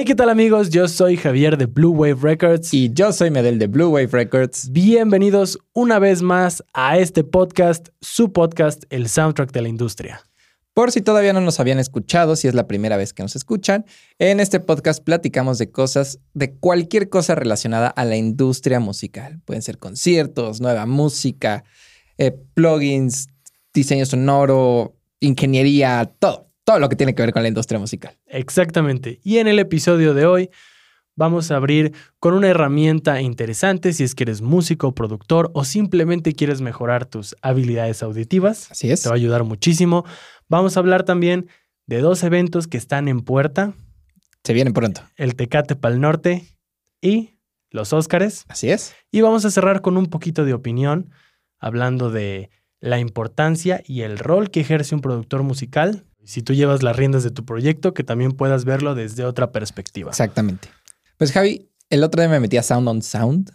Hey, ¿qué tal amigos? Yo soy Javier de Blue Wave Records. Y yo soy Medel de Blue Wave Records. Bienvenidos una vez más a este podcast, su podcast, el soundtrack de la industria. Por si todavía no nos habían escuchado, si es la primera vez que nos escuchan, en este podcast platicamos de cosas, de cualquier cosa relacionada a la industria musical. Pueden ser conciertos, nueva música, eh, plugins, diseño sonoro, ingeniería, todo todo lo que tiene que ver con la industria musical. Exactamente. Y en el episodio de hoy vamos a abrir con una herramienta interesante si es que eres músico, productor o simplemente quieres mejorar tus habilidades auditivas. Así es. Te va a ayudar muchísimo. Vamos a hablar también de dos eventos que están en puerta. Se vienen pronto. El Tecate Pal Norte y los Óscares. Así es. Y vamos a cerrar con un poquito de opinión, hablando de la importancia y el rol que ejerce un productor musical si tú llevas las riendas de tu proyecto, que también puedas verlo desde otra perspectiva. Exactamente. Pues Javi, el otro día me metí a Sound on Sound.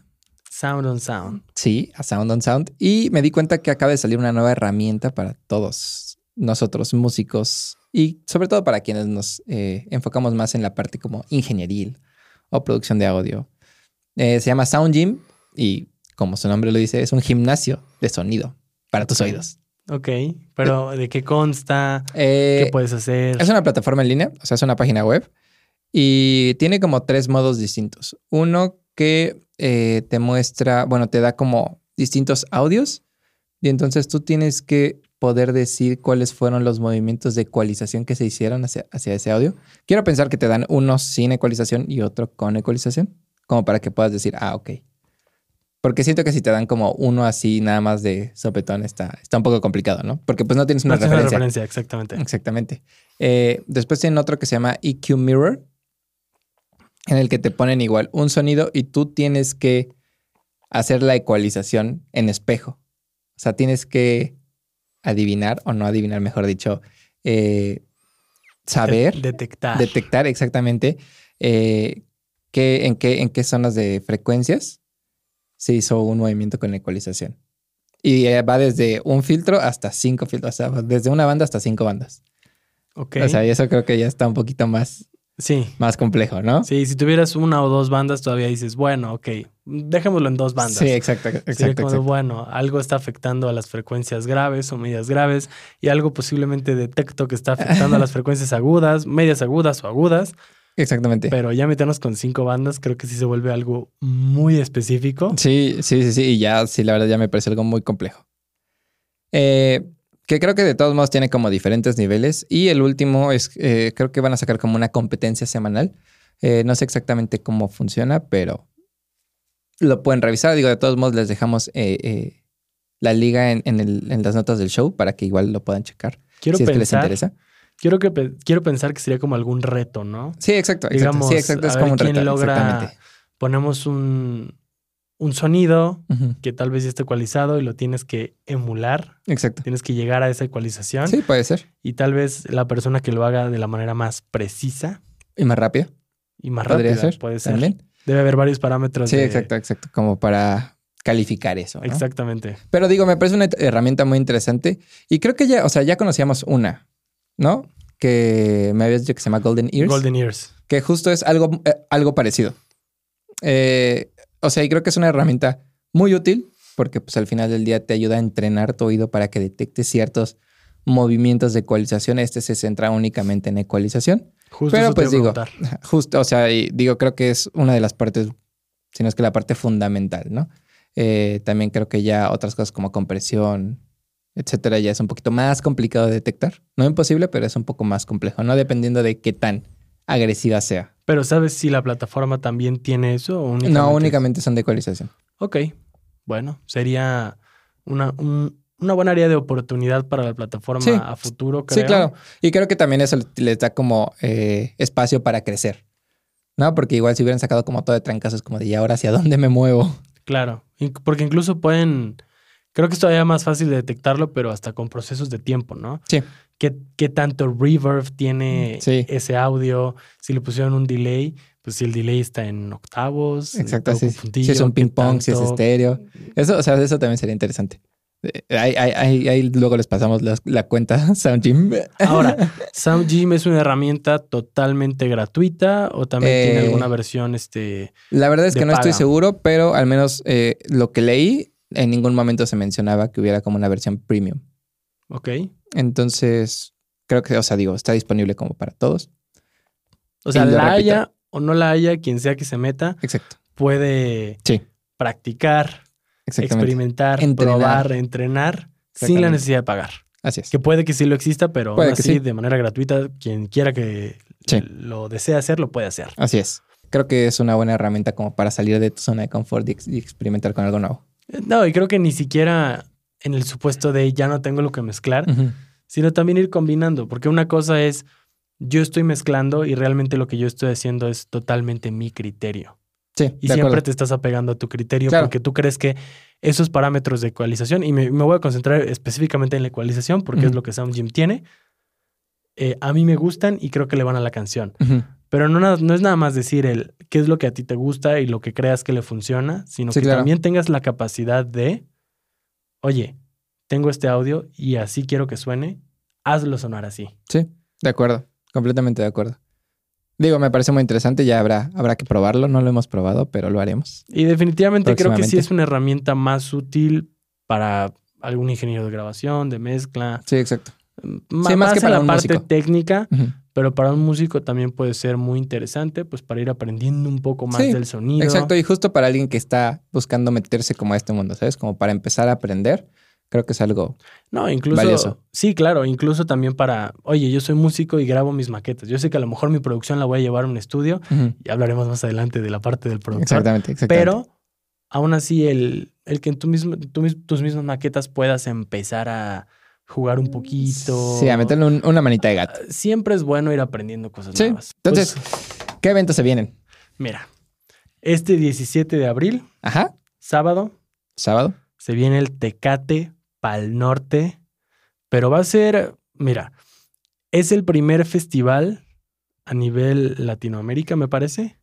Sound on Sound. Sí, a Sound on Sound. Y me di cuenta que acaba de salir una nueva herramienta para todos nosotros, músicos, y sobre todo para quienes nos eh, enfocamos más en la parte como ingenieril o producción de audio. Eh, se llama Sound Gym y como su nombre lo dice, es un gimnasio de sonido para tus oídos. Ok, pero ¿de qué consta? ¿Qué Eh, puedes hacer? Es una plataforma en línea, o sea, es una página web y tiene como tres modos distintos. Uno que eh, te muestra, bueno, te da como distintos audios y entonces tú tienes que poder decir cuáles fueron los movimientos de ecualización que se hicieron hacia, hacia ese audio. Quiero pensar que te dan uno sin ecualización y otro con ecualización, como para que puedas decir, ah, ok. Porque siento que si te dan como uno así nada más de sopetón está, está un poco complicado, ¿no? Porque pues no tienes una No tienes referencia. referencia, exactamente. Exactamente. Eh, después tienen otro que se llama EQ Mirror, en el que te ponen igual un sonido y tú tienes que hacer la ecualización en espejo. O sea, tienes que adivinar, o no adivinar, mejor dicho, eh, saber, De- detectar. detectar exactamente eh, qué- en, qué, en qué zonas de frecuencias se hizo un movimiento con la ecualización. Y eh, va desde un filtro hasta cinco filtros, o sea, desde una banda hasta cinco bandas. Ok. O sea, y eso creo que ya está un poquito más, sí. más complejo, ¿no? Sí, si tuvieras una o dos bandas, todavía dices, bueno, ok, dejémoslo en dos bandas. Sí, exacto, Sería exacto, como, exacto. bueno, algo está afectando a las frecuencias graves o medias graves y algo posiblemente detecto que está afectando a las frecuencias agudas, medias agudas o agudas, Exactamente. pero ya meternos con cinco bandas creo que sí se vuelve algo muy específico. Sí, sí, sí, sí. Y ya, sí, la verdad ya me parece algo muy complejo. Eh, que creo que de todos modos tiene como diferentes niveles. Y el último es, eh, creo que van a sacar como una competencia semanal. Eh, no sé exactamente cómo funciona, pero lo pueden revisar. Digo, de todos modos les dejamos eh, eh, la liga en, en el- en las notas del show para que igual lo puedan checar. Quiero si es que les pensar, interesa. Quiero que quiero pensar que sería como algún reto, ¿no? Sí, exacto, exacto. Digamos, sí, exacto. Es a como ver un quién reto. logra-. Ponemos un, un sonido que tal vez ya está ecualizado y lo tienes que emular, Exacto. tienes que llegar a esa ecualización Sí, puede ser. y tal vez la persona que lo haga de la manera más precisa Y más rápido. y más rápida ser. puede ser. También. Debe haber varios parámetros. Sí, de- exacto, exacto. Como para calificar eso. ¿no? Exactamente. Pero digo, me parece una herramienta muy interesante. Y creo que ya, o sea, ya conocíamos una, ¿no? Que me habías dicho que se llama Golden Ears. Golden Ears. Que justo es algo, eh, algo parecido. Eh, o sea, y creo que es una herramienta muy útil porque pues al final del día te ayuda a entrenar tu oído para que detecte ciertos movimientos de ecualización. Este se centra únicamente en ecualización. Justo Pero pues digo, justo, o sea, y digo, creo que es una de las partes, si no es que la parte fundamental, ¿no? Eh, también creo que ya otras cosas como compresión, etcétera, ya es un poquito más complicado de detectar. No imposible, pero es un poco más complejo, ¿no? Dependiendo de qué tan agresiva sea. Pero ¿sabes si la plataforma también tiene eso? O únicamente No, únicamente son de ecualización. Ok. Bueno, sería una, un- una buena área de oportunidad para la plataforma Sí. a futuro, creo. Sí, claro. Y creo que también eso les da como eh, espacio para crecer, ¿no? Porque igual si hubieran sacado como todo de trancazos, como de, ¿y ahora hacia dónde me muevo? Claro. Porque incluso pueden. Creo que es todavía más fácil de detectarlo, pero hasta con procesos de tiempo, ¿no? Sí. ¿Qué, qué tanto reverb tiene Sí. ese audio? Si le pusieron un delay, pues si el delay está en octavos. Exacto, sí. Si es un qué ping pong, si es estéreo. Eso, o sea, eso también sería interesante. Eh, Ahí, ahí- ahí- ahí luego les pasamos las- la, cuenta SoundGym. Ahora, SoundGym es una herramienta totalmente gratuita o también tiene Eh, alguna versión este La verdad es que no estoy seguro, pero al menos eh, lo que leí, en ningún momento se mencionaba que hubiera como una versión premium. ok. Entonces, creo que, o sea, digo, está disponible como para todos. O sea, la repito. haya o no la haya, quien sea que se meta, Exacto. puede Sí, practicar, experimentar, Entrenar. probar, entrenar sin la necesidad de pagar. Así es. Que puede que sí lo exista, pero Puede aún que así, sí. de manera gratuita, quien quiera que Sí. lo desee hacer, lo puede hacer. Así es. Creo que es una buena herramienta como para salir de tu zona de confort y, y experimentar con algo nuevo. No, y creo que ni siquiera en el supuesto de ya no tengo lo que mezclar, sino también ir combinando, porque una cosa es yo estoy mezclando y realmente lo que yo estoy haciendo es totalmente mi criterio. Sí, Y siempre acuerdo. te estás apegando a tu criterio Claro. porque tú crees que esos parámetros de ecualización, y me, me voy a concentrar específicamente en la ecualización porque es lo que SoundGym tiene, eh, a mí me gustan y creo que le van a la canción. Ujú. Pero no, no es nada más decir el qué es lo que a ti te gusta y lo que creas que le funciona, sino Sí, que claro. también tengas la capacidad de, oye, tengo este audio y así quiero que suene, hazlo sonar así. Sí, de acuerdo. Completamente de acuerdo. Digo, me parece muy interesante. Ya habrá, habrá que probarlo. No lo hemos probado, pero lo haremos. Y definitivamente creo que sí es una herramienta más útil para algún ingeniero de grabación, de mezcla, Sí, exacto. m- Sí, más que para la un parte músico. técnica. Pero para un músico también puede ser muy interesante, pues para ir aprendiendo un poco más Sí, del sonido. Exacto. Y justo para alguien que está buscando meterse como a este mundo, ¿sabes? Como para empezar a aprender, creo que es algo. No, incluso. Valioso. Sí, claro, incluso también para, oye, yo soy músico y grabo mis maquetas. Yo sé que a lo mejor mi producción la voy a llevar a un estudio y hablaremos más adelante de la parte del productor. Exactamente, exactamente. Pero aún así, el, el que en tu mismo, tu mis- tus mismas maquetas puedas empezar a jugar un poquito. Sí, a meterle un- una manita de gato. Siempre es bueno ir aprendiendo cosas Sí. nuevas. Entonces, Pues, ¿qué eventos se vienen? mira, este 17 de abril, Ajá. sábado, Sábado. se viene el Tecate Pal Norte, pero va a ser, mira, es el primer festival a nivel Latinoamérica, me parece,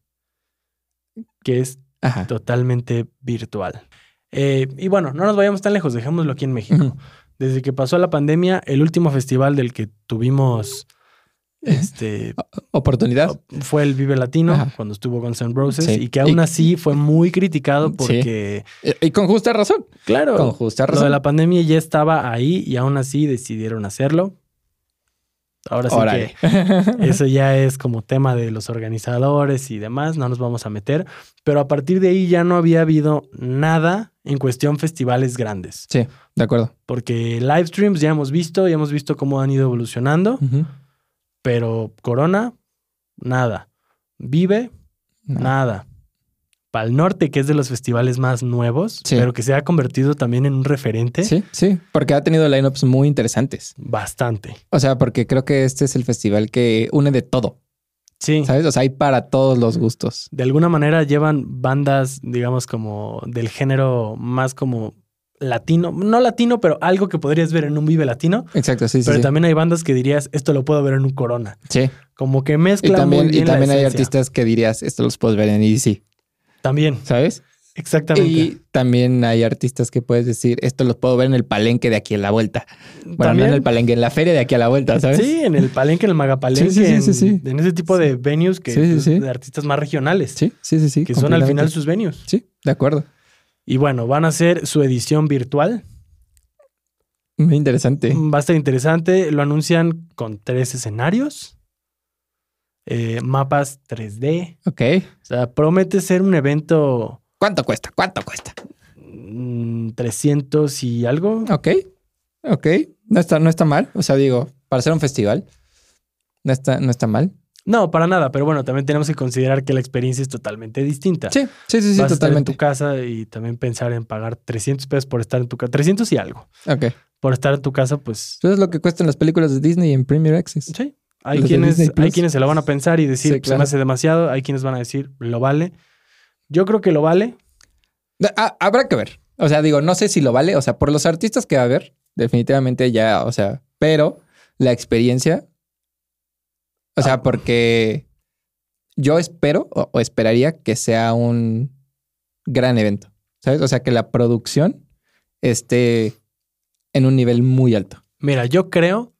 que es Ajá. totalmente virtual. Eh, y bueno, no nos vayamos tan lejos, dejémoslo aquí en México. Desde que pasó la pandemia, el último festival del que tuvimos este, Oportunidad. fue el Vive Latino, Ajá. cuando estuvo Guns N' Roses, Sí. y que aún así fue muy criticado porque, Y- Y con justa razón. claro, Con justa Lo de razón. la pandemia ya estaba ahí y aún así decidieron hacerlo. Ahora sí que eso ya es como tema de los organizadores y demás, no nos vamos a meter. Pero a partir de ahí ya no había habido nada en cuestión festivales grandes. Sí, de acuerdo. Porque live streams ya hemos visto, ya hemos visto cómo han ido evolucionando, pero Corona, nada. Vive, No. nada. Pal Norte, que es de los festivales más nuevos, Sí. pero que se ha convertido también en un referente, Sí, sí, porque ha tenido lineups muy interesantes. bastante. O sea, porque creo que este es el festival que une de todo, Sí. ¿sabes? O sea, hay para todos los gustos. De alguna manera llevan bandas, digamos, como del género más como latino. No latino, pero algo que podrías ver en un Vive Latino. Exacto, sí, sí. pero sí. también hay bandas que dirías, esto lo puedo ver en un Corona. Sí. Como que Y mezclan también, muy bien y también la hay artistas que dirías, esto los puedes ver en EDC, También, ¿sabes? exactamente. Y también hay artistas que puedes decir, esto los puedo ver en el palenque de aquí a la vuelta. Bueno, no también. en el palenque, en la feria de aquí a la vuelta, ¿sabes? Sí, en el palenque, en el magapalenque, Sí, sí, sí, en, ese tipo de venues que pues, de artistas más regionales, sí, sí, sí. sí, que son al final sus venues. Sí, de acuerdo. Y bueno, van a hacer su edición virtual. Muy interesante. Va a estar interesante. Lo anuncian con tres escenarios, eh, mapas 3D. Ok. O sea, promete ser un evento ¿Cuánto cuesta? ¿Cuánto cuesta? mm, 300 y algo. Ok. Ok. No está, no está mal. O sea, digo, para hacer un festival, no está, no está mal. No, para nada. Pero bueno, también tenemos que considerar que la experiencia es totalmente distinta. Sí, sí, sí, sí, Vas a estar en totalmente. tu casa y también pensar en pagar 300 pesos por estar en tu casa. 300 y algo. Ok. Por estar en tu casa, pues Eso es lo que cuestan las películas de Disney en Premier Access. sí. Hay Los quienes, hay quienes se lo van a pensar y decir, Sí, "Pues, se me claro. hace demasiado. Hay quienes van a decir, lo vale. Yo creo que lo vale. Ah, habrá que ver. O sea, digo, no sé si lo vale. O sea, por los artistas que va a haber, definitivamente ya, o sea, pero la experiencia. O sea, Ah. porque yo espero o, o esperaría que sea un gran evento. ¿Sabes? O sea, que la producción esté en un nivel muy alto. Mira, yo creo,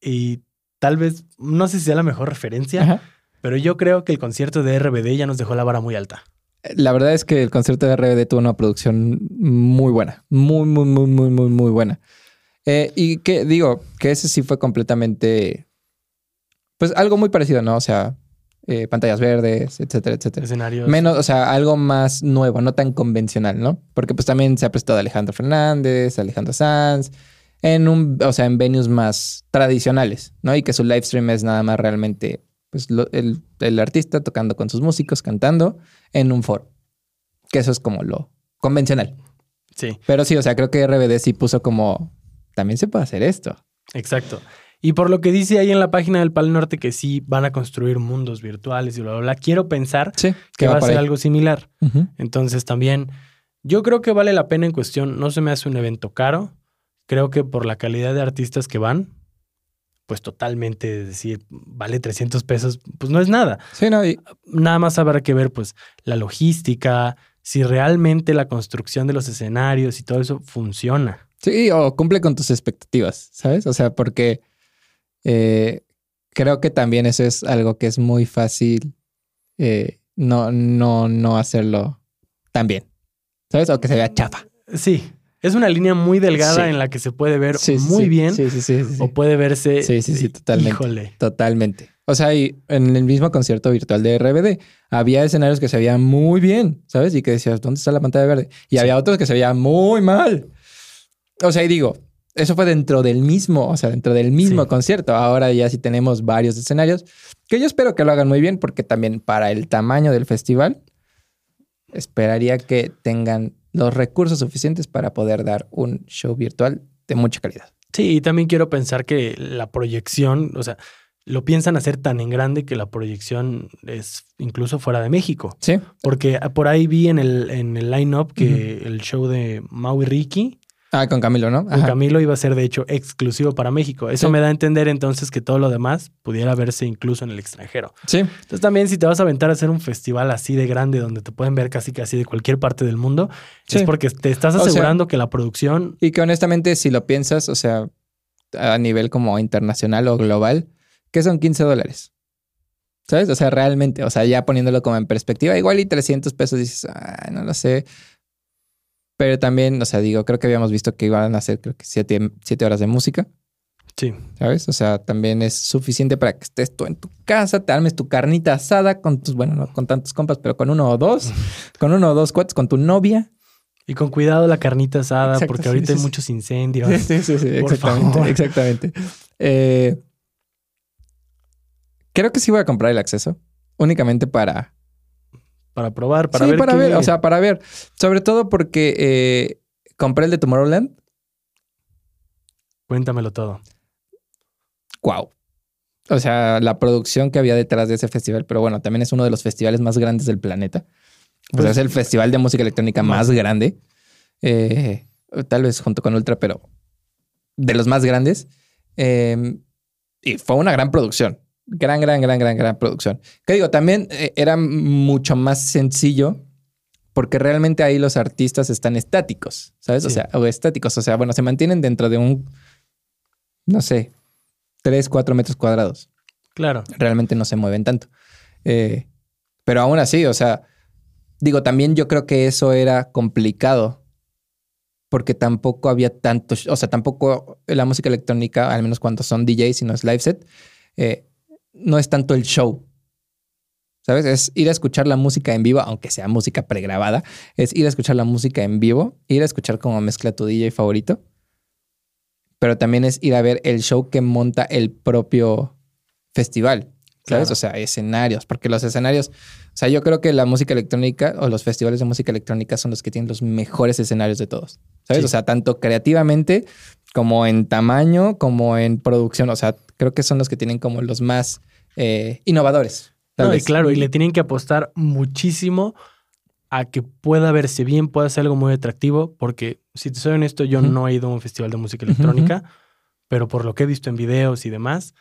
y tal vez, no sé si sea la mejor referencia, Ajá. pero yo creo que el concierto de RBD ya nos dejó la vara muy alta. La verdad es que el concierto de RBD tuvo una producción muy buena. Muy, muy, muy, muy, muy, muy buena. Eh, y que digo, que ese sí fue completamente. Pues algo muy parecido, ¿no? O sea, eh, pantallas verdes, etcétera, etcétera. Escenarios. Menos, o sea, algo más nuevo, no tan convencional, ¿no? Porque pues también se ha prestado Alejandro Fernández, Alejandro Sanz, en un, o sea, en venues más tradicionales, ¿no? Y que su live stream es nada más realmente, pues, lo- el, el artista tocando con sus músicos, cantando en un foro. Que eso es como lo convencional. Sí, Pero sí, o sea, creo que RBD sí puso como, también se puede hacer esto. exacto. Y por lo que dice ahí en la página del Pal Norte que sí van a construir mundos virtuales y bla, bla, bla, quiero pensar Sí, que va a ser ahí. algo similar. Entonces también yo creo que vale la pena en cuestión, no se me hace un evento caro, creo que por la calidad de artistas que van, pues totalmente decir, vale 300 pesos, pues no es nada. Sí, no, y- Nada más habrá que ver pues la logística, si realmente la construcción de los escenarios y todo eso funciona. Sí, o cumple con tus expectativas, ¿sabes? O sea, porque eh, creo que también eso es algo que es muy fácil eh, no, no, no hacerlo tan bien, ¿sabes? O que se vea chafa. Sí, es una línea muy delgada Sí. en la que se puede ver Sí, muy bien o puede verse... Sí, sí, sí, totalmente. Híjole. Totalmente. O sea, y en el mismo concierto virtual de RBD había escenarios que se veían muy bien, ¿sabes? Y que decías, ¿dónde está la pantalla verde? Y había otros que se veían muy mal. O sea, y digo, eso fue dentro del mismo, o sea, dentro del mismo Sí. concierto. Ahora ya sí tenemos varios escenarios que yo espero que lo hagan muy bien porque también para el tamaño del festival esperaría que tengan los recursos suficientes para poder dar un show virtual de mucha calidad. Sí, y también quiero pensar que la proyección, o sea, lo piensan hacer tan en grande que la proyección es incluso fuera de México. Sí, Porque por ahí vi en el, en el line-up que el show de Mau y Ricky ah, con Camilo, ¿no? con. Camilo iba a ser de hecho exclusivo para México. Eso Sí. me da a entender entonces que todo lo demás pudiera verse incluso en el extranjero. Sí, Entonces también si te vas a aventar a hacer un festival así de grande donde te pueden ver casi casi de cualquier parte del mundo, Sí. es porque te estás O sea- asegurando que la producción... Y que honestamente, si lo piensas, o sea, a nivel como internacional o global, ¿qué son 15 dólares? ¿Sabes? O sea, realmente, o sea, ya poniéndolo como en perspectiva, igual y 300 pesos dices, ah, no lo sé. Pero también, o sea, digo, creo que habíamos visto que iban a hacer, creo que 7 horas de música, Sí, ¿sabes? O sea, también es suficiente para que estés tú en tu casa, te armes tu carnita asada con tus, bueno, no con tantos compas, pero con uno o dos, con uno o dos cuates, con tu novia. y con cuidado la carnita asada Exacto, porque sí, ahorita sí, hay sí. muchos incendios. Sí, sí, sí, exactamente, favor. exactamente. Eh, creo que sí voy a comprar el acceso únicamente para, Para probar, para sí, ver para qué- ver, o sea, para ver, sobre todo porque eh, compré el de Tomorrowland. Cuéntamelo todo. Wow. O sea, la producción que había detrás de ese festival, pero bueno, también es uno de los festivales más grandes del planeta. O sea, Pues- es el festival de música electrónica más Más. grande. Eh, tal vez junto con Ultra, pero de los más grandes. Eh, y fue una gran producción. Gran, gran, gran, gran, gran producción. Que digo, también eh, era mucho más sencillo porque realmente ahí los artistas están estáticos, ¿sabes? O sea, o estáticos. O sea, bueno, se mantienen dentro de un, no sé, 3, 4 metros cuadrados Claro. realmente no se mueven tanto. Eh, pero aún así, o sea, digo, también yo creo que eso era complicado porque tampoco había tanto, o sea, tampoco la música electrónica, al menos cuando son DJs y no es live set, eh, no es tanto el show. ¿Sabes? Es ir a escuchar la música en vivo, aunque sea música pregrabada, es ir a escuchar la música en vivo, ir a escuchar cómo mezcla tu DJ favorito, pero también es ir a ver el show que monta el propio festival, ¿sabes? Claro. O sea, escenarios, porque los escenarios, o sea, yo creo que la música electrónica o los festivales de música electrónica son los que tienen los mejores escenarios de todos, ¿sabes? Sí. O sea, tanto creativamente como en tamaño, como en producción, o sea, creo que son los que tienen como los más eh, innovadores. No, y claro, y le tienen que apostar muchísimo a que pueda verse bien, pueda ser algo muy atractivo, porque si te soy honesto, yo no he ido a un festival de música electrónica, pero por lo que he visto en videos y demás,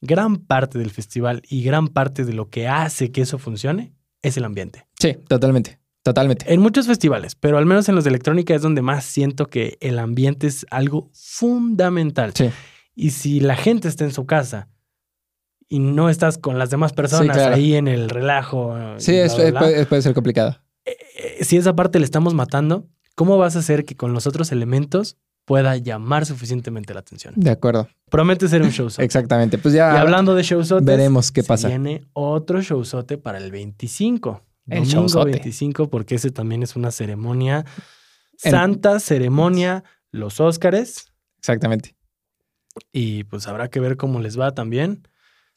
gran parte del festival y gran parte de lo que hace que eso funcione es el ambiente. Sí, totalmente, Totalmente. En muchos festivales, pero al menos en los de electrónica es donde más siento que el ambiente es algo fundamental. Sí. Y si la gente está en su casa y no estás con las demás personas claro. ahí en el relajo. y Sí, bla, es- bla, bla, puede, puede ser complicado. eh, si esa parte le estamos matando, ¿cómo vas a hacer que con los otros elementos pueda llamar suficientemente la atención? De acuerdo. Promete ser un showzote. Exactamente. Pues Y ya hablando de showzotes, veremos qué pasa. viene otro showzote para el 25. El domingo showzote. 25, porque ese también es una ceremonia, En- santa ceremonia, los Óscares. Exactamente. Y pues habrá que ver cómo les va también.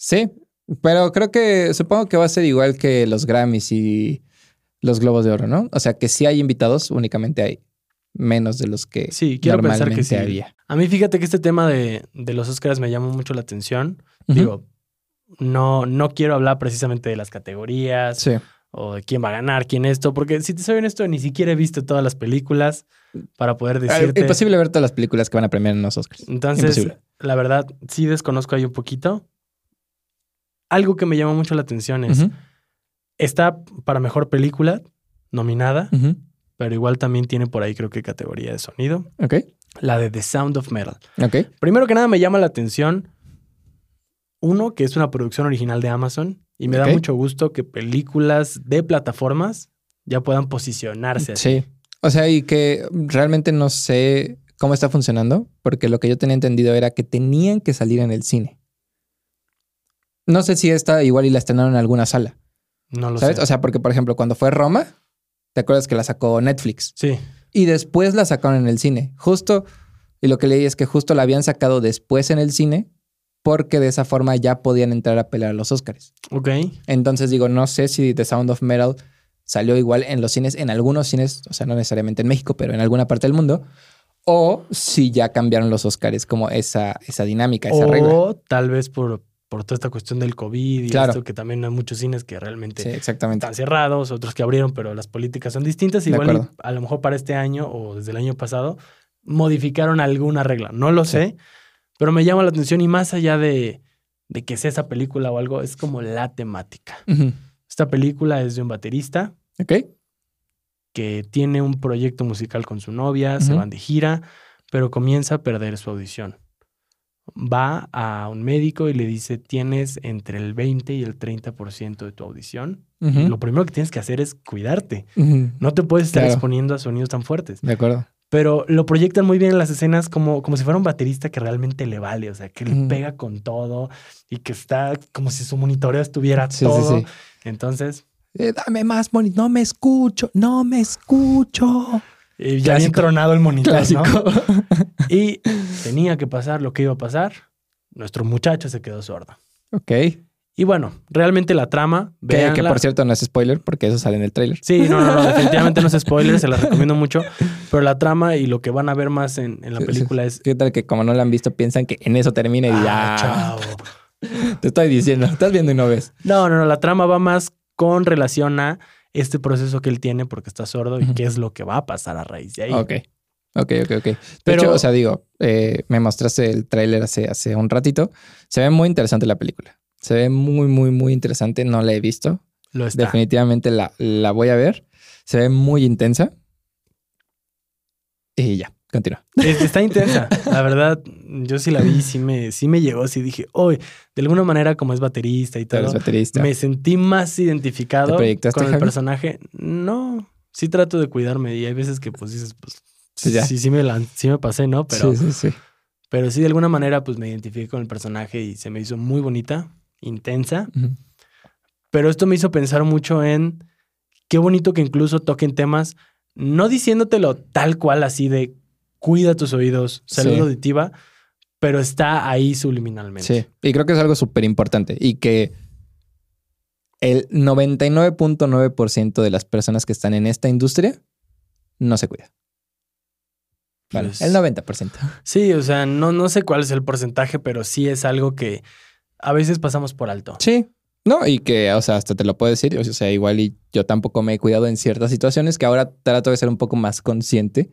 Sí, pero creo que supongo que va a ser igual que los Grammys y los Globos de Oro, ¿no? O sea que si hay invitados, únicamente hay menos de los que Sí, quiero pensar normalmente que sí. había. A mí fíjate que este tema de, de los Óscares me llama mucho la atención. Digo, no, no quiero hablar precisamente de las categorías Sí, o de quién va a ganar, quién esto, porque si te soy honesto, ni siquiera he visto todas las películas para poder Ah, decirte. imposible ver todas las películas que van a premiar en los Oscars. Entonces, Imposible. la verdad, sí desconozco ahí un poquito. Algo que me llama mucho la atención es, está para mejor película nominada, pero igual también tiene por ahí creo que categoría de sonido, Ok, la de The Sound of Metal. ok. Primero que nada me llama la atención, uno, que es una producción original de Amazon y me da mucho gusto que películas de plataformas ya puedan posicionarse así. Sí. O sea, y que realmente no sé cómo está funcionando, porque lo que yo tenía entendido era que tenían que salir en el cine. No sé si esta igual y la estrenaron en alguna sala, No lo ¿sabes? sé. O sea, porque por ejemplo, cuando fue Roma, ¿te acuerdas que la sacó Netflix? sí, Y después la sacaron en el cine. Justo, y lo que leí es que justo la habían sacado después en el cine, porque de esa forma ya podían entrar a pelear a los Oscars. ok. Entonces digo, no sé si The Sound of Metal salió igual en los cines, en algunos cines, o sea, no necesariamente en México, pero en alguna parte del mundo, o si ya cambiaron los Oscars como esa, esa dinámica, esa o regla. tal vez por, por toda esta cuestión del COVID y Claro. esto, que también hay muchos cines que realmente Sí, exactamente. están cerrados, otros que abrieron, pero las políticas son distintas. Igual a lo mejor para este año o desde el año pasado modificaron alguna regla. No lo Sí. sé, pero me llama la atención y más allá de, de que sea esa película o algo, es como la temática. Esta película es de un baterista Ok. que tiene un proyecto musical con su novia, se van de gira, pero comienza a perder su audición. Va a un médico y le dice, tienes entre el 20 y el 30% de tu audición. Lo primero que tienes que hacer es cuidarte. No te puedes estar Claro. exponiendo a sonidos tan fuertes. De acuerdo. Pero lo proyectan muy bien en las escenas como, como si fuera un baterista que realmente le vale, o sea, que le pega con todo y que está como si su monitoreo estuviera Sí, todo. sí. Entonces, Eh, dame más, Moni. No me escucho, no me escucho. Eh, ya Clásico. tronado el monitor, ¿no? Clásico. Y tenía que pasar lo que iba a pasar. Nuestro muchacho se quedó sordo. ok. Y bueno, realmente la trama, Que, que por cierto no es spoiler porque eso sale en el tráiler. Sí, no, no, no, definitivamente no es spoiler, se la recomiendo mucho. Pero la trama y lo que van a ver más en, en la película es. ¿Qué tal que como no la han visto piensan que en eso termina y Ah, ya? chavo. Te estoy diciendo, estás viendo y no ves. No, no, no, la trama va más con relación a este proceso que él tiene porque está sordo y qué es lo que va a pasar a raíz de ahí. Ok. Ok, ok, ok. De Pero- hecho, o sea, digo, eh, me mostraste el tráiler hace, hace un ratito. Se ve muy interesante la película. Se ve muy, muy, muy interesante. No la he visto. Lo está. Definitivamente la, la voy a ver. Se ve muy intensa. Y ya, continúa. Es- Está intensa. La verdad, yo sí la vi, sí me, sí me llegó, sí dije, hoy, de alguna manera, como es baterista y Tú eres todo, baterista. me sentí más identificado ¿Te proyectaste, con el Javi? personaje. No, sí trato de cuidarme y hay veces que pues dices, pues Sí, ya. sí, sí me, lan- sí me pasé, ¿no? Pero sí, sí, sí. Pero sí, de alguna manera, pues me identifiqué con el personaje y se me hizo muy bonita, intensa. Pero esto me hizo pensar mucho en qué bonito que incluso toquen temas, no diciéndotelo tal cual así de cuida tus oídos, salud Sí. auditiva, pero está ahí subliminalmente. Sí, y creo que es algo súper importante y que el 99.9% de las personas que están en esta industria no se cuida. Vale, Pues- el 90%. Sí, o sea, no, no sé cuál es el porcentaje, pero sí es algo que a veces pasamos por alto. Sí. No, y que, o sea, hasta te lo puedo decir, o sea, igual y yo tampoco me he cuidado en ciertas situaciones que ahora trato de ser un poco más consciente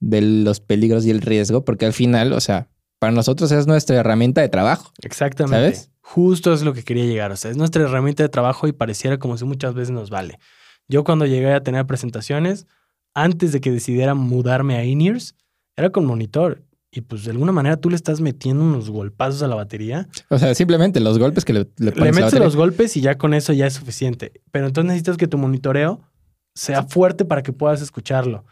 de los peligros y el riesgo, porque al final, o sea, para nosotros es nuestra herramienta de trabajo. Exactamente. ¿Sabes? Justo es lo que quería llegar. O sea, es nuestra herramienta de trabajo y pareciera como si muchas veces nos vale. Yo cuando llegué a tener presentaciones, antes de que decidiera mudarme a in-ears, era con monitor. Y pues de alguna manera tú le estás metiendo unos golpazos a la batería. O sea, simplemente los golpes que le, le Le pones a la metes los golpes y ya con eso ya es suficiente. Pero entonces necesitas que tu monitoreo sea fuerte para que puedas escucharlo.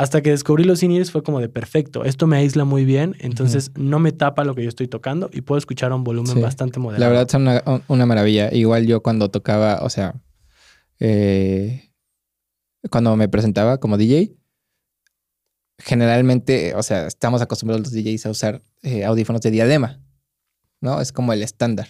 Hasta que descubrí los in-ears fue como de perfecto. Esto me aísla muy bien, entonces no me tapa lo que yo estoy tocando y puedo escuchar a un volumen Sí. bastante moderado. La verdad son una, una maravilla. Igual yo cuando tocaba, o sea, eh, cuando me presentaba como DJ, generalmente, o sea, estamos acostumbrados los DJs a usar eh, audífonos de diadema, ¿no? Es como el estándar.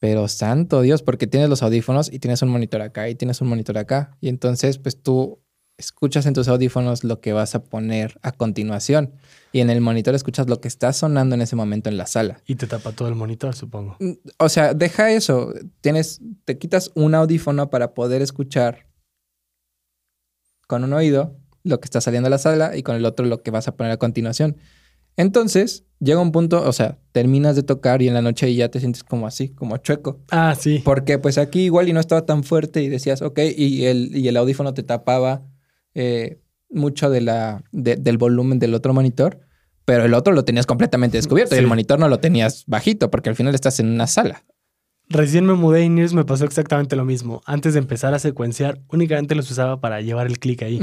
Pero santo Dios, porque tienes los audífonos y tienes un monitor acá y tienes un monitor acá. Y entonces, pues tú escuchas en tus audífonos lo que vas a poner a continuación. Y en el monitor escuchas lo que está sonando en ese momento en la sala. Y te tapa todo el monitor, supongo. Mm, O sea, deja eso. Tienes, te quitas un audífono para poder escuchar con un oído lo que está saliendo a la sala y con el otro lo que vas a poner a continuación. Entonces, llega un punto, o sea, terminas de tocar y en la noche ya te sientes como así, como chueco. Ah, sí. Porque pues aquí igual y no estaba tan fuerte y decías, ok, y el, y el audífono te tapaba eh, mucho de la, de- del volumen del otro monitor, pero el otro lo tenías completamente descubierto y el monitor no lo tenías bajito porque al final estás en una sala. Recién me mudé a in-ears, me pasó exactamente lo mismo. Antes de empezar a secuenciar, únicamente los usaba para llevar el clic ahí.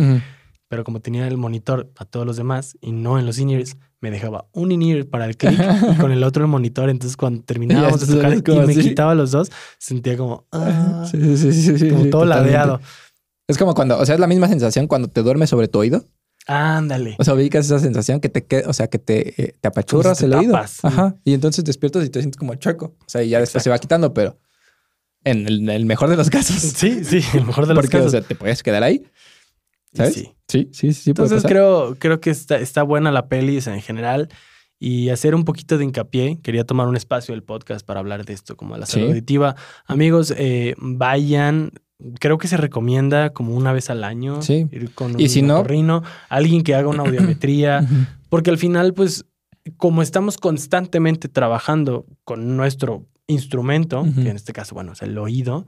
Pero como tenía el monitor a todos los demás y no en los in-ears, me dejaba un in-ear para el clic y con el otro el monitor. Entonces cuando terminábamos de tocar y me así. quitaba los dos, sentía como, ah, Sí, sí, sí, sí, como todo totalmente. ladeado. Es como cuando, o sea, es la misma sensación cuando te duermes sobre tu oído. Ándale. O sea, ubicas esa sensación que te queda, o sea, que te, eh, te apachurras te el oído. sí. Ajá. Y entonces despiertas y te sientes como chueco. O sea, y ya después se va quitando, pero en el, mejor de los casos. Sí, sí, el mejor de los Porque, casos. o sea, te puedes quedar ahí. Sí. Sí, sí, sí. puede Entonces pasar. creo, creo que está, está buena la peli o sea, en general y hacer un poquito de hincapié. Quería tomar un espacio del podcast para hablar de esto, como de la salud Sí. auditiva. Amigos, eh, vayan. Creo que se recomienda como una vez al año Sí. ir con Y un si no- otorrino, alguien que haga una audiometría, porque al final, pues, como estamos constantemente trabajando con nuestro instrumento, que en este caso, bueno, es el oído,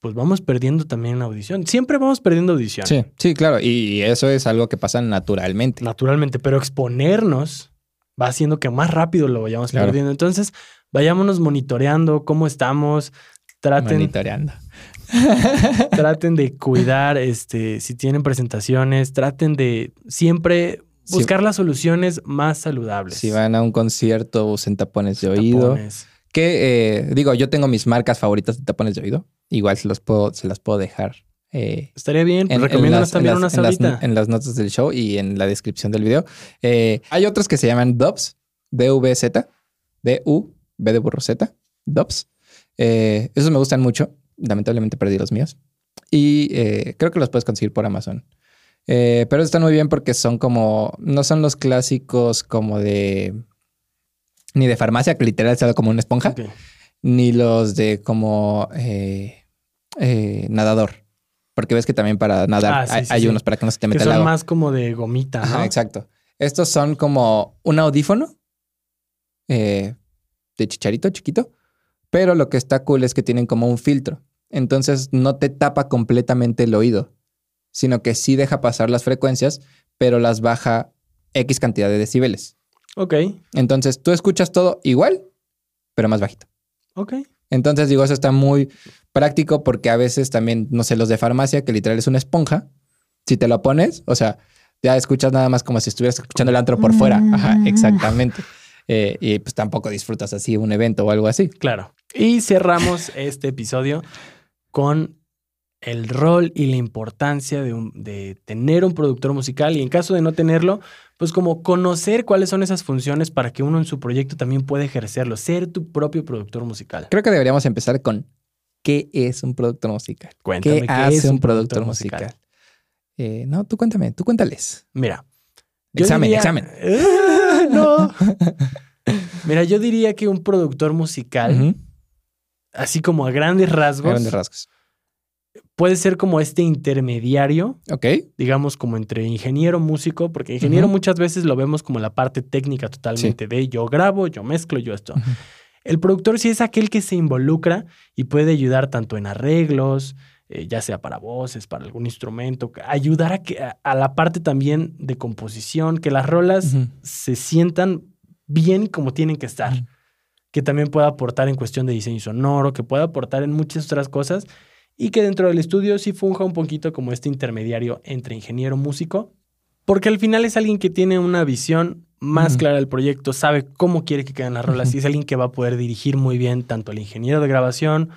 pues vamos perdiendo también audición. Siempre vamos perdiendo audición. Sí, sí, claro. Y eso es algo que pasa naturalmente. naturalmente, pero exponernos va haciendo que más rápido lo vayamos Claro. perdiendo. Entonces, vayámonos monitoreando cómo estamos, traten, Monitoreando. Traten de cuidar, este, si tienen presentaciones, traten de siempre buscar las soluciones más saludables. Si van a un concierto, usen tapones de oído. Que eh, digo, yo tengo mis marcas favoritas de tapones de oído. Igual se los puedo, se las puedo dejar. eh, Estaría bien, pues recomiéndanos también las- unas en las- en las notas del show y en la descripción del video. Eh, hay otros que se llaman Dubs, D-V-Z, D-U, B de burro Z, Dubs. Esos me gustan mucho. Lamentablemente perdí los míos. Y eh, creo que los puedes conseguir por Amazon. Eh, pero están muy bien porque son como, no son los clásicos como de, ni de farmacia, que literal está como una esponja, ni los de como eh, nadador. Porque ves que también para nadar Ah, sí, hay, sí, hay sí. unos para que no se te Que meta el son agua. más como de gomita, ¿no? Ajá, exacto. Estos son como un audífono de chicharito chiquito, pero lo que está cool es que tienen como un filtro. Entonces no te tapa completamente el oído, sino que sí deja pasar las frecuencias, pero las baja X cantidad de decibeles. Ok, Entonces tú escuchas todo igual, pero más bajito. ok. Entonces digo, eso está muy práctico porque a veces también, no sé, los de farmacia, que literal es una esponja, si te lo pones, o sea, ya escuchas nada más como si estuvieras escuchando el antro por fuera. Ajá, exactamente. Eh, y pues tampoco disfrutas así un evento o algo así. Claro. Y cerramos este episodio con el rol y la importancia de, un- de tener un productor musical y en caso de no tenerlo, pues como conocer cuáles son esas funciones para que uno en su proyecto también pueda ejercerlo, ser tu propio productor musical. Creo que deberíamos empezar con ¿qué es un productor musical? Cuéntame ¿Qué qué hace es un productor, productor musical? musical. Eh, no, tú cuéntame, tú cuéntales. Mira. Examen, diría- examen. ¡Ah, no. Mira, yo diría que un productor musical. Así como a grandes A rasgos, grandes rasgos. puede ser como este intermediario Ok. digamos, como entre ingeniero, músico, porque ingeniero muchas veces lo vemos como la parte técnica totalmente de yo grabo, yo mezclo, yo esto. El productor sí es aquel que se involucra y puede ayudar tanto en arreglos, eh, ya sea para voces, para algún instrumento, ayudar a, que, a, la parte también de composición, que las rolas se sientan bien como tienen que estar, que también pueda aportar en cuestión de diseño sonoro, que pueda aportar en muchas otras cosas y que dentro del estudio sí funja un poquito como este intermediario entre ingeniero músico, porque al final es alguien que tiene una visión más clara del proyecto, sabe cómo quiere que queden las rolas y es alguien que va a poder dirigir muy bien tanto al ingeniero de grabación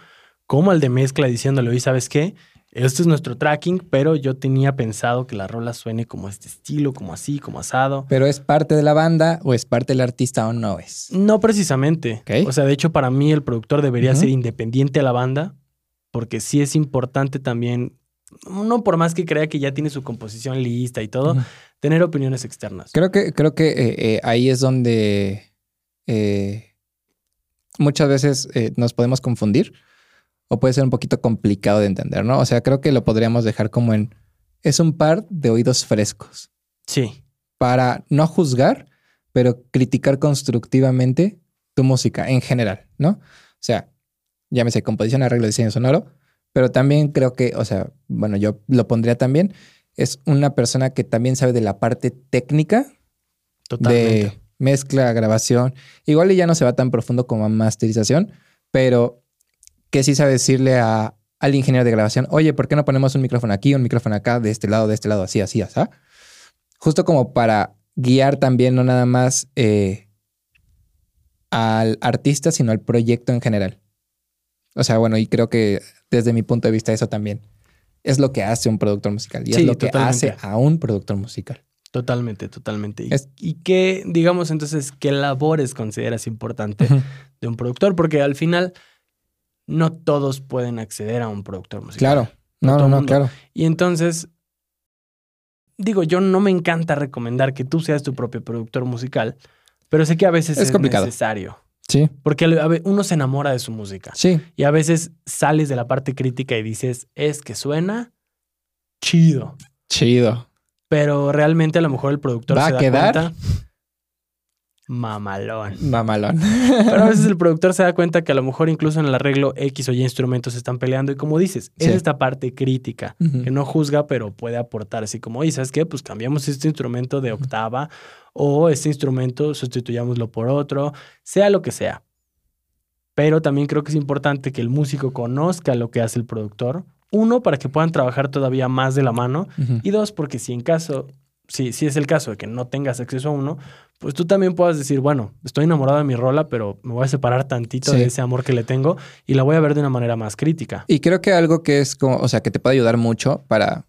como al de mezcla diciéndole, oye, ¿sabes qué? Este es nuestro tracking, pero yo tenía pensado que la rola suene como este estilo, como así, como asado. ¿Pero es parte de la banda o es parte del artista o no es? No precisamente. O sea, de hecho, para mí el productor debería ser independiente a la banda, porque sí es importante también, uno por más que crea que ya tiene su composición lista y todo, tener opiniones externas. Creo que, creo que eh, eh, ahí es donde eh, muchas veces nos podemos confundir o puede ser un poquito complicado de entender, ¿no? O sea, creo que lo podríamos dejar como en, es un par de oídos frescos. Sí. Para no juzgar, pero criticar constructivamente tu música en general, ¿no? O sea, llámese composición, arreglo, diseño sonoro, pero también creo que, o sea, bueno, yo lo pondría también, es una persona que también sabe de la parte técnica Totalmente. de mezcla, grabación. Igual ya no se va tan profundo como a masterización, pero que sí sabe decirle a, al ingeniero de grabación, oye, ¿por qué no ponemos un micrófono aquí, un micrófono acá, de este lado, de este lado, así, así, así? Justo como para guiar también no nada más eh, al artista, sino al proyecto en general. O sea, bueno, y creo que desde mi punto de vista eso también es lo que hace un productor musical y es lo que hace a un productor musical. Totalmente, totalmente. ¿Y, ¿Y qué, digamos entonces, qué labores consideras importante de un productor? Porque al final no todos pueden acceder a un productor musical. Claro, no, no, no, claro. Y entonces, digo, yo no me encanta recomendar que tú seas tu propio productor musical, pero sé que a veces es, necesario. Sí. Porque uno se enamora de su música. Sí. Y a veces sales de la parte crítica y dices, es que suena chido. Chido. Pero realmente a lo mejor el productor ¿Va se a quedar? cuenta mamalón. Mamalón. Pero a veces el productor se da cuenta que a lo mejor incluso en el arreglo X o Y instrumentos están peleando y como dices, es esta parte crítica que no juzga pero puede aportar así como, oye, ¿sabes qué? Pues cambiamos este instrumento de octava o este instrumento sustituyámoslo por otro, sea lo que sea. Pero también creo que es importante que el músico conozca lo que hace el productor. Uno, para que puedan trabajar todavía más de la mano. Y dos, porque si en caso si, si es el caso de que no tengas acceso a uno, pues tú también puedas decir, bueno, estoy enamorado de mi rola, pero me voy a separar tantito de ese amor que le tengo y la voy a ver de una manera más crítica. Y creo que algo que es como, o sea, que te puede ayudar mucho para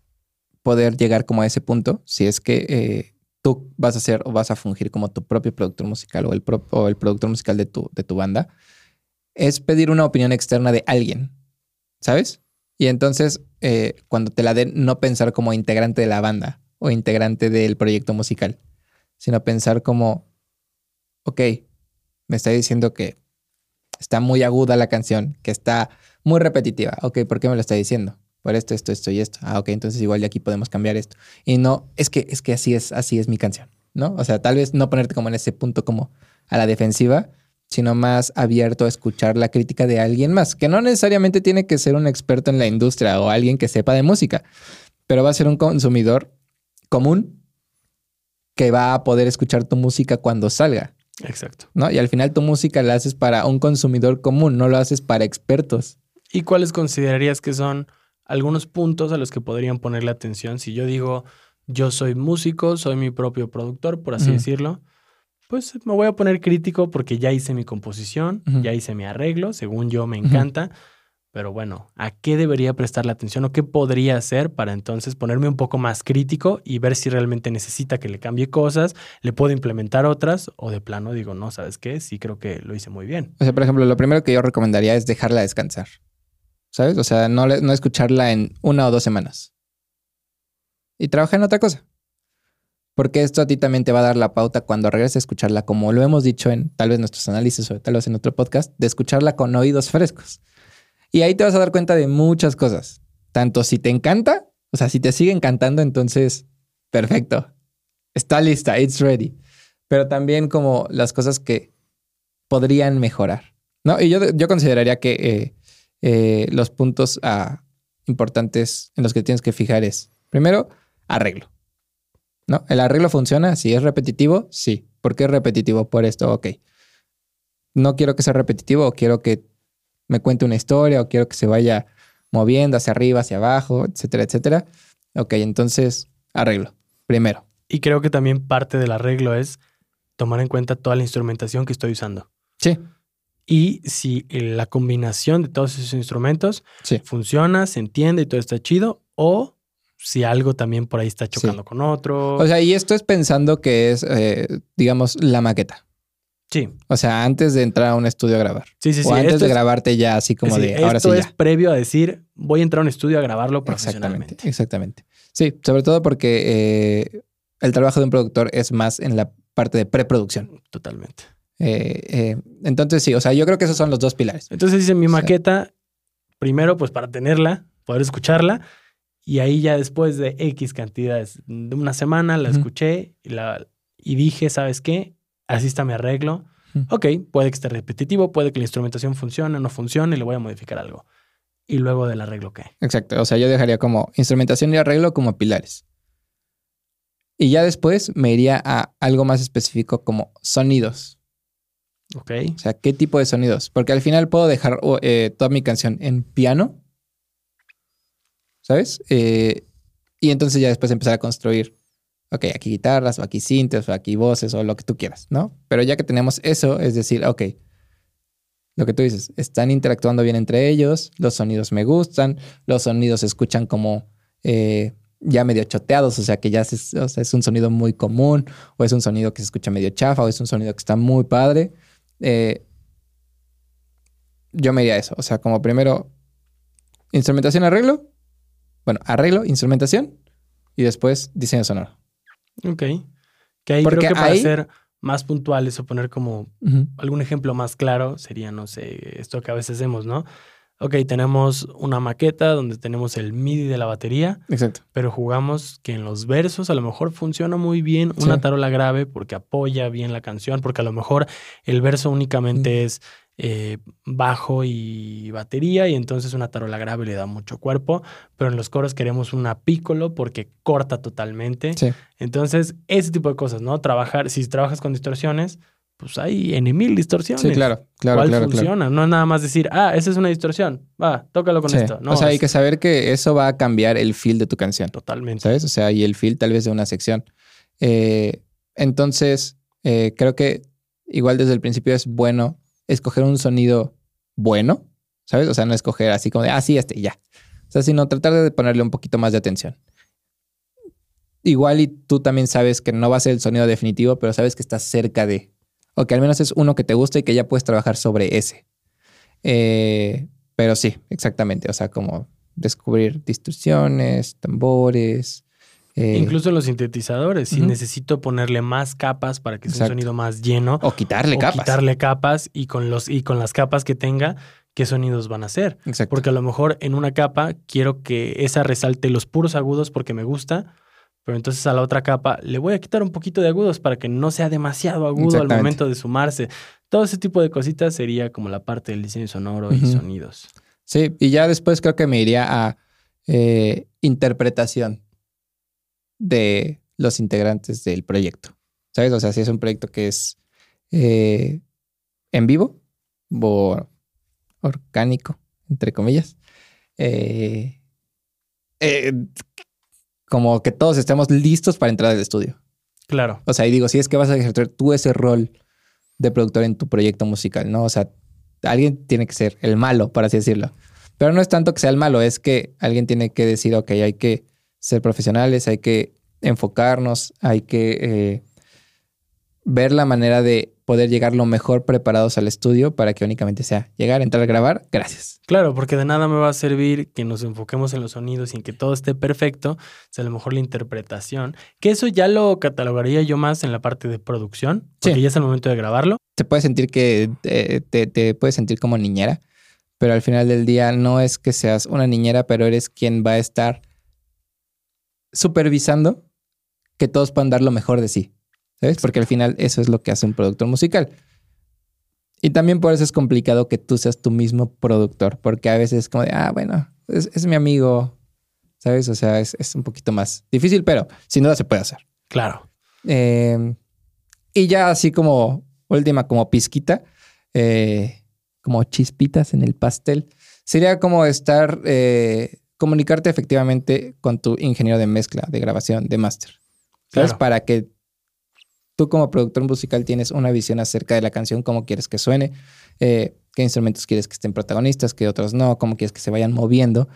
poder llegar como a ese punto, si es que eh, tú vas a ser o vas a fungir como tu propio productor musical o el, o el productor musical de tu, de tu banda, es pedir una opinión externa de alguien, ¿sabes? Y entonces, eh, cuando te la den, no pensar como integrante de la banda o integrante del proyecto musical, sino pensar como, ok, me está diciendo que está muy aguda la canción, que está muy repetitiva. Ok, ¿por qué me lo está diciendo? Por esto, esto, esto y esto. Ah, ok, entonces igual de aquí podemos cambiar esto. Y no, es que, es que así es, así es mi canción, ¿no? O sea, tal vez no ponerte como en ese punto como a la defensiva, sino más abierto a escuchar la crítica de alguien más, que no necesariamente tiene que ser un experto en la industria o alguien que sepa de música, pero va a ser un consumidor común que va a poder escuchar tu música cuando salga. Exacto. ¿no? Y al final tu música la haces para un consumidor común, no lo haces para expertos. ¿Y cuáles considerarías que son algunos puntos a los que podrían ponerle atención? Si yo digo, yo soy músico, soy mi propio productor, por así decirlo, pues me voy a poner crítico porque ya hice mi composición, ya hice mi arreglo, según yo me encanta. Pero bueno, ¿a qué debería prestarle atención o qué podría hacer para entonces ponerme un poco más crítico y ver si realmente necesita que le cambie cosas, le puedo implementar otras o de plano digo, no, ¿sabes qué? Sí creo que lo hice muy bien. O sea, por ejemplo, lo primero que yo recomendaría es dejarla descansar. ¿Sabes? O sea, no, no escucharla en una o dos semanas. Y trabajar en otra cosa. Porque esto a ti también te va a dar la pauta cuando regreses a escucharla, como lo hemos dicho en tal vez nuestros análisis o tal vez en otro podcast, de escucharla con oídos frescos. Y ahí te vas a dar cuenta de muchas cosas. Tanto si te encanta, o sea, si te sigue encantando, entonces, perfecto. Está lista, it's ready. Pero también como las cosas que podrían mejorar. ¿no? Y yo, yo consideraría que eh, eh, los puntos a importantes en los que tienes que fijar es, primero, arreglo. ¿No? ¿El arreglo funciona? Si es repetitivo, sí. ¿Por qué es repetitivo? Por esto, ok. No quiero que sea repetitivo quiero que me cuente una historia o quiero que se vaya moviendo hacia arriba, hacia abajo, etcétera, etcétera. Ok, entonces arreglo, primero. Y creo que también parte del arreglo es tomar en cuenta toda la instrumentación que estoy usando. Sí. Y si la combinación de todos esos instrumentos Sí. funciona, se entiende y todo está chido, o si algo también por ahí está chocando con otro. O sea, y esto es pensando que es, eh, digamos, la maqueta. Sí, O sea, antes de entrar a un estudio a grabar. sí, sí. sí. o antes Esto de es- grabarte ya así como de ahora sí esto es previo a decir, voy a entrar a un estudio a grabarlo Exactamente, profesionalmente. exactamente. Sí, sobre todo porque eh, el trabajo de un productor es más en la parte de preproducción. Totalmente. Eh, eh, entonces sí, o sea, yo creo que esos son los dos pilares. Entonces hice mi maqueta, primero pues para tenerla, poder escucharla, y ahí ya después de X cantidades de una semana la escuché y, la, y dije, ¿sabes qué? Así está mi arreglo. Ok, puede que esté repetitivo, puede que la instrumentación funcione, no funcione, y le voy a modificar algo. Y luego del arreglo, ¿qué? Exacto. O sea, yo dejaría como instrumentación y arreglo como pilares. Y ya después me iría a algo más específico como sonidos. Ok. O sea, ¿qué tipo de sonidos? Porque al final puedo dejar o, eh, toda mi canción en piano. ¿Sabes? Eh, y entonces ya después empezar a construir. Ok, aquí guitarras, o aquí sintes, o aquí voces, o lo que tú quieras, ¿no? Pero ya que tenemos eso, es decir, ok, lo que tú dices, están interactuando bien entre ellos, los sonidos me gustan, los sonidos se escuchan como eh, ya medio choteados, o sea que ya es un sonido muy común, o es un sonido que se escucha medio chafa, o es un sonido que está muy padre. Eh, yo me iría a eso, o sea, como primero, instrumentación, arreglo, bueno, arreglo, instrumentación, y después diseño sonoro. Ok. Que ahí Porque creo que para ahí- ser más puntuales o poner como algún ejemplo más claro sería, no sé, esto que a veces hacemos, ¿no? Ok, tenemos una maqueta donde tenemos el MIDI de la batería, Exacto. pero jugamos que en los versos a lo mejor funciona muy bien una Sí. tarola grave porque apoya bien la canción, porque a lo mejor el verso únicamente es eh, bajo y batería y entonces una tarola grave le da mucho cuerpo, pero en los coros queremos una piccolo porque corta totalmente. Sí. Entonces, ese tipo de cosas, ¿no? Trabajar, si trabajas con distorsiones, pues hay en mil distorsiones. Sí, claro, claro, ¿Cuál claro, claro. funciona? No es nada más decir, ah, esa es una distorsión. Va, tócalo con Sí. esto. No, o sea, hay es que saber que eso va a cambiar el feel de tu canción. totalmente. ¿sabes? O sea, y el feel tal vez de una sección. Eh, entonces, eh, creo que igual desde el principio es bueno escoger un sonido bueno, ¿sabes? O sea, no escoger así como de, ah, sí, este, ya. O sea, sino tratar de ponerle un poquito más de atención. Igual y tú también sabes que no va a ser el sonido definitivo, pero sabes que estás cerca de, o que al menos es uno que te gusta y que ya puedes trabajar sobre ese. Eh, pero sí, exactamente. O sea, como descubrir distorsiones, tambores. Eh, Incluso los sintetizadores, si necesito ponerle más capas para que sea un sonido más lleno, o quitarle o capas. quitarle capas y con los y con las capas que tenga, qué sonidos van a ser. Exacto. Porque a lo mejor en una capa quiero que esa resalte los puros agudos porque me gusta, pero entonces a la otra capa le voy a quitar un poquito de agudos para que no sea demasiado agudo al momento de sumarse. Todo ese tipo de cositas sería como la parte del diseño sonoro y sonidos. Sí, y ya después creo que me iría a eh, interpretación de los integrantes del proyecto. ¿Sabes? O sea, si es un proyecto que es eh, en vivo o orgánico, entre comillas, eh, eh, como que todos estemos listos para entrar al estudio. Claro. O sea, y digo, si es que vas a ejercer tú ese rol de productor en tu proyecto musical, ¿no? O sea, alguien tiene que ser el malo, por así decirlo. Pero no es tanto que sea el malo, es que alguien tiene que decir, ok, hay que ser profesionales, hay que enfocarnos, hay que eh, ver la manera de poder llegar lo mejor preparados al estudio para que únicamente sea llegar, entrar a grabar, gracias. Claro, porque de nada me va a servir que nos enfoquemos en los sonidos y en que todo esté perfecto, si a lo mejor la interpretación, que eso ya lo catalogaría yo más en la parte de producción, porque Sí. ya es el momento de grabarlo. te puedes sentir que eh, te, te puedes sentir como niñera, pero al final del día no es que seas una niñera, pero eres quien va a estar supervisando que todos puedan dar lo mejor de sí. ¿Sabes? Porque al final eso es lo que hace un productor musical. Y también por eso es complicado que tú seas tu mismo productor, porque a veces es como de, ah, bueno, es, es mi amigo, ¿sabes? O sea, es, es un poquito más difícil, pero sin duda se puede hacer. Claro. Eh, y ya así como última, como pizquita, eh, como chispitas en el pastel, sería como estar, eh, comunicarte efectivamente con tu ingeniero de mezcla, de grabación, de máster. ¿Sabes? Claro. Para que tú como productor musical tienes una visión acerca de la canción, cómo quieres que suene, eh, qué instrumentos quieres que estén protagonistas, qué otros no, cómo quieres que se vayan moviendo.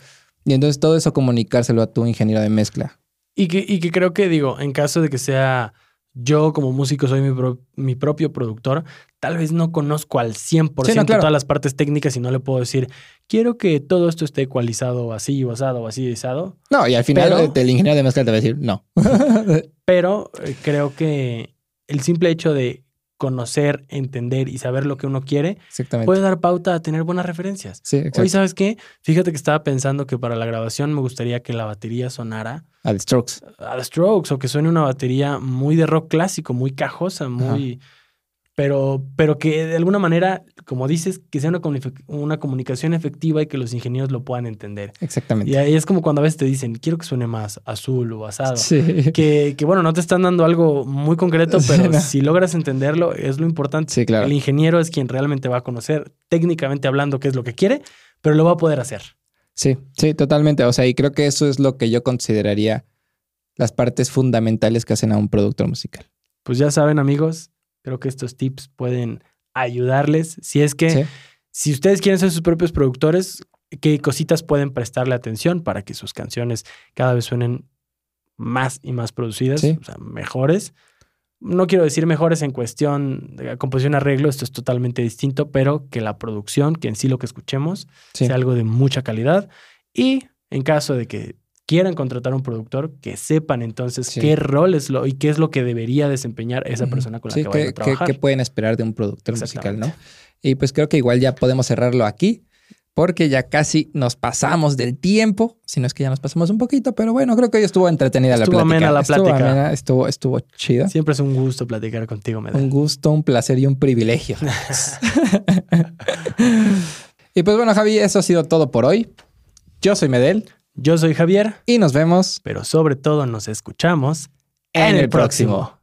Y entonces todo eso comunicárselo a tu ingeniero de mezcla. Y que, y que creo que, digo, en caso de que sea yo como músico, soy mi, pro- mi propio productor, tal vez no conozco al 100% Sí, no, claro. todas las partes técnicas y no le puedo decir, quiero que todo esto esté ecualizado así o asado o así asado. No, y al final Pero- el ingeniero de mezcla te va a decir no. Pero eh, creo que el simple hecho de conocer, entender y saber lo que uno quiere puede dar pauta a tener buenas referencias. sí, Hoy. ¿sabes qué? Fíjate que estaba pensando que para la grabación me gustaría que la batería sonara A The Strokes. a The Strokes o que suene una batería muy de rock clásico, muy cajosa, muy... Pero, pero que de alguna manera, como dices, que sea una, una comunicación efectiva y que los ingenieros lo puedan entender. Exactamente. Y ahí es como cuando a veces te dicen, quiero que suene más azul o asado. Sí. Que, que bueno, no te están dando algo muy concreto, pero no. si logras entenderlo, es lo importante. Sí, claro. El ingeniero es quien realmente va a conocer, técnicamente hablando, qué es lo que quiere, pero lo va a poder hacer. Sí, sí, totalmente. O sea, y creo que eso es lo que yo consideraría las partes fundamentales que hacen a un productor musical. Pues ya saben, amigos, creo que estos tips pueden ayudarles. Si es que, Sí. si ustedes quieren ser sus propios productores, qué cositas pueden prestarle atención para que sus canciones cada vez suenen más y más producidas, Sí. o sea, mejores. No quiero decir mejores en cuestión de composición arreglo, esto es totalmente distinto, pero que la producción, que en sí lo que escuchemos, Sí. sea algo de mucha calidad. Y en caso de que quieran contratar un productor, que sepan entonces Sí. qué rol es lo y qué es lo que debería desempeñar esa persona con la Sí, que vayan ¿qué- a trabajar. qué- qué pueden esperar de un productor musical, no? Y pues creo que igual ya podemos cerrarlo aquí, porque ya casi nos pasamos del tiempo. Si no es que ya nos pasamos un poquito, pero bueno, creo que hoy estuvo entretenida Estuvo la plática. amena la Estuvo plática. amena, estuvo, estuvo chida. Siempre es un gusto platicar contigo, Medel. Un gusto, un placer y un privilegio. y pues bueno, Javi, eso ha sido todo por hoy. Yo soy Medel Yo soy Javier, y nos vemos pero sobre todo nos escuchamos en el próximo.